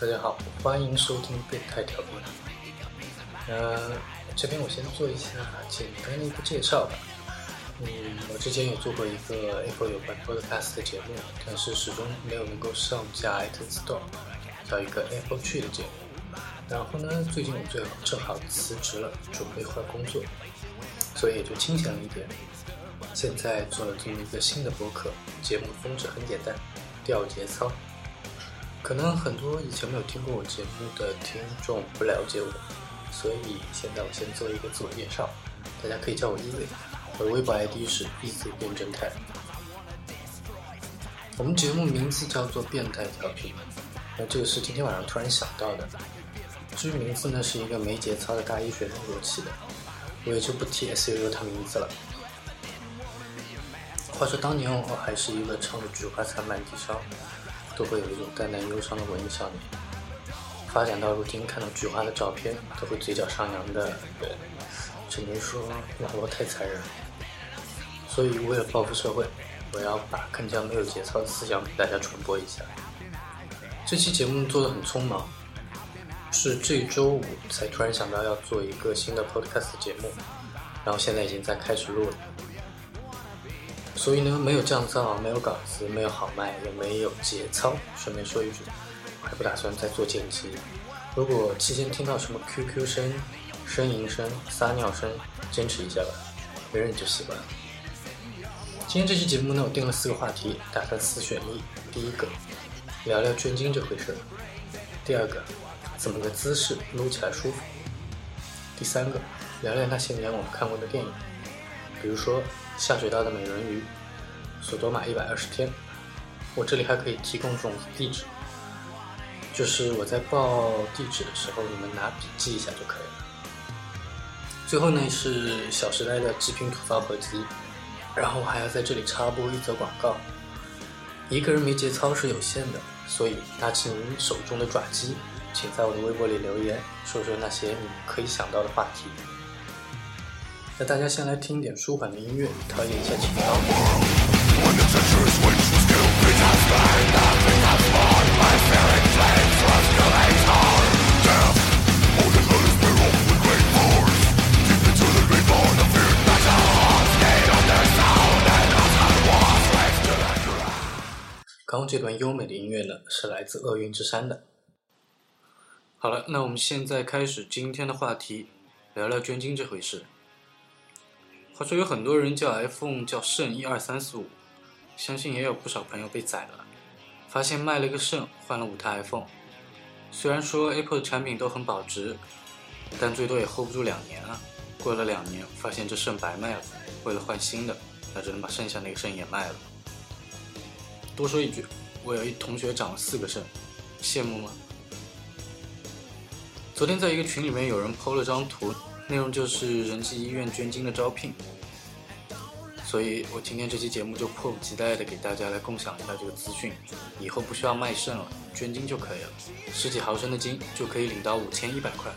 大家好，欢迎收听变态调频。呃，这边我先做一下简单的一个介绍吧。嗯，我之前有做过一个 Apple 有关 Podcast 的节目，但是始终没有能够上架 iTunes Store，叫一个 Apple Tree 的节目。然后呢，最近我正正好辞职了，准备换工作，所以也就清闲了一点。现在做了这么一个新的博客，节目宗旨很简单，调节操。可能很多以前没有听过我节目的听众不了解我，所以现在我先做一个自我介绍，大家可以叫我 Easy，我的微博 ID 是 Easy 变侦探。我们节目名字叫做变态调频，那这个是今天晚上突然想到的。至于名字呢，是一个没节操的大一学生给我起的，我也就不提 S U U 他名字了。话说当年我还是一个唱着《菊花残满地伤》。都会有一种淡淡忧伤的文艺少年，发展到如今看到菊花的照片都会嘴角上扬的人，只能说网络太残忍。所以为了报复社会，我要把更加没有节操的思想给大家传播一下。这期节目做的很匆忙，是这周五才突然想到要做一个新的 podcast 节目，然后现在已经在开始录了。所以呢，没有降噪，没有稿子，没有好麦，也没有节操。顺便说一句，我还不打算再做剪辑。如果期间听到什么 QQ 声、呻吟声、撒尿声，坚持一下吧，忍忍就习惯了。今天这期节目呢，我定了四个话题，打算四选一。第一个，聊聊捐精这回事；第二个，怎么个姿势撸起来舒服；第三个，聊聊那些年我们看过的电影，比如说。下水道的美人鱼，索多玛一百二十天。我这里还可以提供种子地址，就是我在报地址的时候，你们拿笔记一下就可以了。最后呢是《小时代》的极品吐槽合集，然后我还要在这里插播一则广告。一个人没节操是有限的，所以拿起您手中的爪机，请在我的微博里留言，说说那些你可以想到的话题。那大家先来听点舒缓的音乐，调节一下情绪。刚刚这段优美的音乐呢，是来自厄运之山的。好了，那我们现在开始今天的话题，聊聊捐精这回事。话说有很多人叫 iPhone 叫肾一二三四五，相信也有不少朋友被宰了，发现卖了个肾换了五台 iPhone。虽然说 Apple 的产品都很保值，但最多也 hold 不住两年啊。过了两年，发现这肾白卖了，为了换新的，那只能把剩下那个肾也卖了。多说一句，我有一同学长了四个肾，羡慕吗？昨天在一个群里面有人 PO 了张图。内容就是仁济医院捐精的招聘，所以我今天这期节目就迫不及待的给大家来共享一下这个资讯。以后不需要卖肾了，捐精就可以了，十几毫升的精就可以领到五千一百块。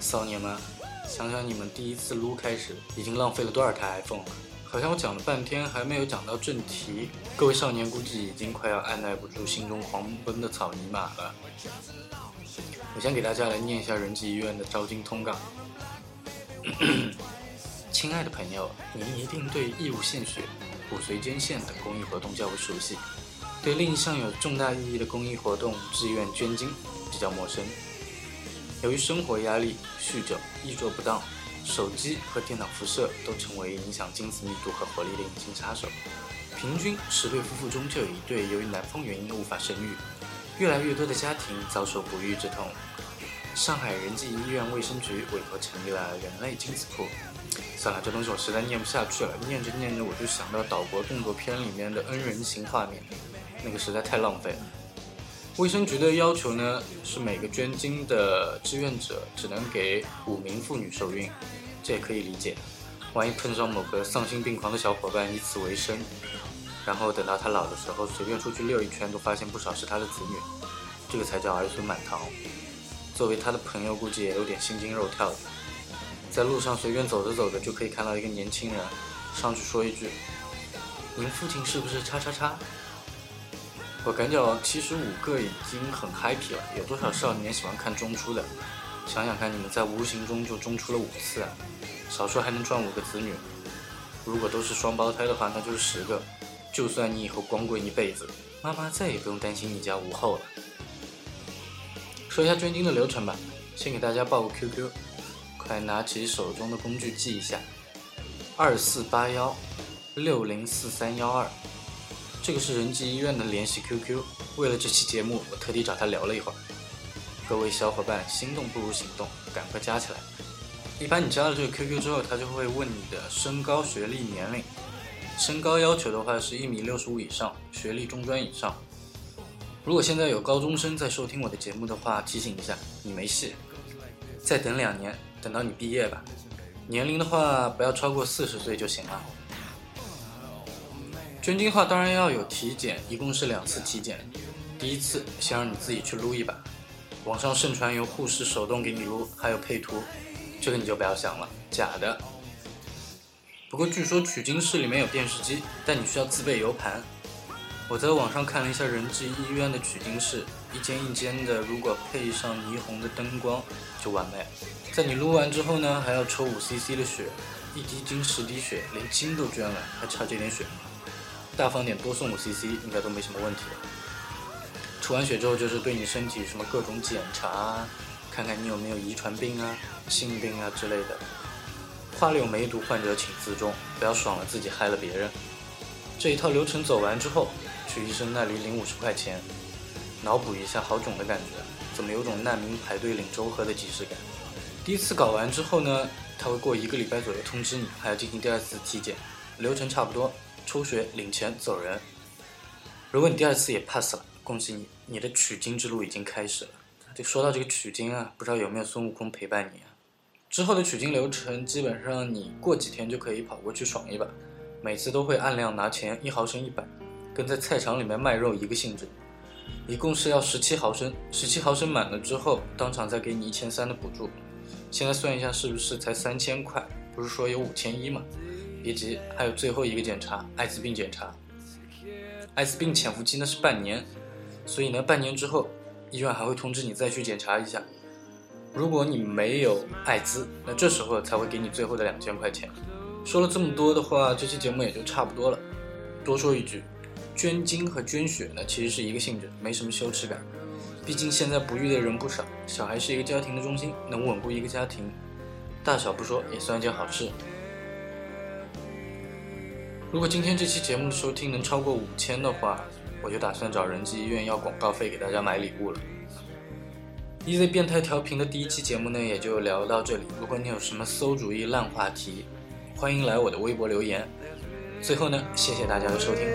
少年们，想想你们第一次撸开始已经浪费了多少台 iPhone 了？好像我讲了半天还没有讲到正题，各位少年估计已经快要按耐不住心中狂奔的草泥马了。我先给大家来念一下仁济医院的招精通告。亲爱的朋友，您一定对义务献血、骨髓捐献等公益活动较为熟悉，对另一项有重大意义的公益活动——志愿捐精比较陌生。由于生活压力、酗酒、衣着不当，手机和电脑辐射都成为影响精子密度和活力的隐形杀手。平均十对夫妇中就有一对由于男方原因无法生育，越来越多的家庭遭受不育之痛。上海仁济医院卫生局委托成立了人类精子库。算了，这东西我实在念不下去了。念着念着，我就想到岛国动作片里面的恩人型画面，那个实在太浪费了。卫生局的要求呢，是每个捐精的志愿者只能给五名妇女受孕，这也可以理解。万一碰上某个丧心病狂的小伙伴以此为生，然后等到他老的时候，随便出去溜一圈，都发现不少是他的子女，这个才叫儿孙满堂。作为他的朋友，估计也有点心惊肉跳的。在路上随便走着走着，就可以看到一个年轻人，上去说一句：“您父亲是不是叉叉叉？”我感觉七十五个已经很 happy 了。有多少少年喜欢看中出的？想想看，你们在无形中就中出了五次啊！少说还能赚五个子女。如果都是双胞胎的话，那就是十个。就算你以后光棍一辈子，妈妈再也不用担心你家无后了。说一下捐精的流程吧，先给大家报个 QQ，快拿起手中的工具记一下：二四八幺六零四三幺二。这个是仁济医院的联系 QQ，为了这期节目，我特地找他聊了一会儿。各位小伙伴，心动不如行动，赶快加起来！一般你加了这个 QQ 之后，他就会问你的身高、学历、年龄。身高要求的话是一米六十五以上，学历中专以上。如果现在有高中生在收听我的节目的话，提醒一下，你没戏，再等两年，等到你毕业吧。年龄的话，不要超过四十岁就行了。捐精的话，当然要有体检，一共是两次体检。第一次先让你自己去撸一把，网上盛传由护士手动给你撸，还有配图，这个你就不要想了，假的。不过据说取经室里面有电视机，但你需要自备 U 盘。我在网上看了一下仁济医院的取经室，一间一间的，如果配上霓虹的灯光就完美。在你撸完之后呢，还要抽五 CC 的血，一滴精十滴血，连精都捐了，还差这点血吗？大方点，多送五 cc 应该都没什么问题抽。完血之后，就是对你身体什么各种检查啊，看看你有没有遗传病啊、性病啊之类的。花柳梅毒患者请自重，不要爽了自己害了别人。这一套流程走完之后，去医生那里领五十块钱，脑补一下好囧的感觉，怎么有种难民排队领粥喝的即视感？第一次搞完之后呢，他会过一个礼拜左右通知你，还要进行第二次体检，流程差不多。抽血领钱走人。如果你第二次也 pass 了，恭喜你，你的取经之路已经开始了。就说到这个取经啊，不知道有没有孙悟空陪伴你啊？之后的取经流程基本上你过几天就可以跑过去爽一把，每次都会按量拿钱，一毫升一百，跟在菜场里面卖肉一个性质。一共是要十七毫升，十七毫升满了之后，当场再给你一千三的补助。现在算一下是不是才三千块？不是说有五千一吗？别急，还有最后一个检查，艾滋病检查。艾滋病潜伏期呢是半年，所以呢半年之后，医院还会通知你再去检查一下。如果你没有艾滋，那这时候才会给你最后的两千块钱。说了这么多的话，这期节目也就差不多了。多说一句，捐精和捐血呢其实是一个性质，没什么羞耻感。毕竟现在不育的人不少，小孩是一个家庭的中心，能稳固一个家庭，大小不说也算一件好事。如果今天这期节目的收听能超过五千的话，我就打算找仁济医院要广告费给大家买礼物了。Easy 变态调频的第一期节目呢，也就聊到这里。如果你有什么馊主意、烂话题，欢迎来我的微博留言。最后呢，谢谢大家的收听。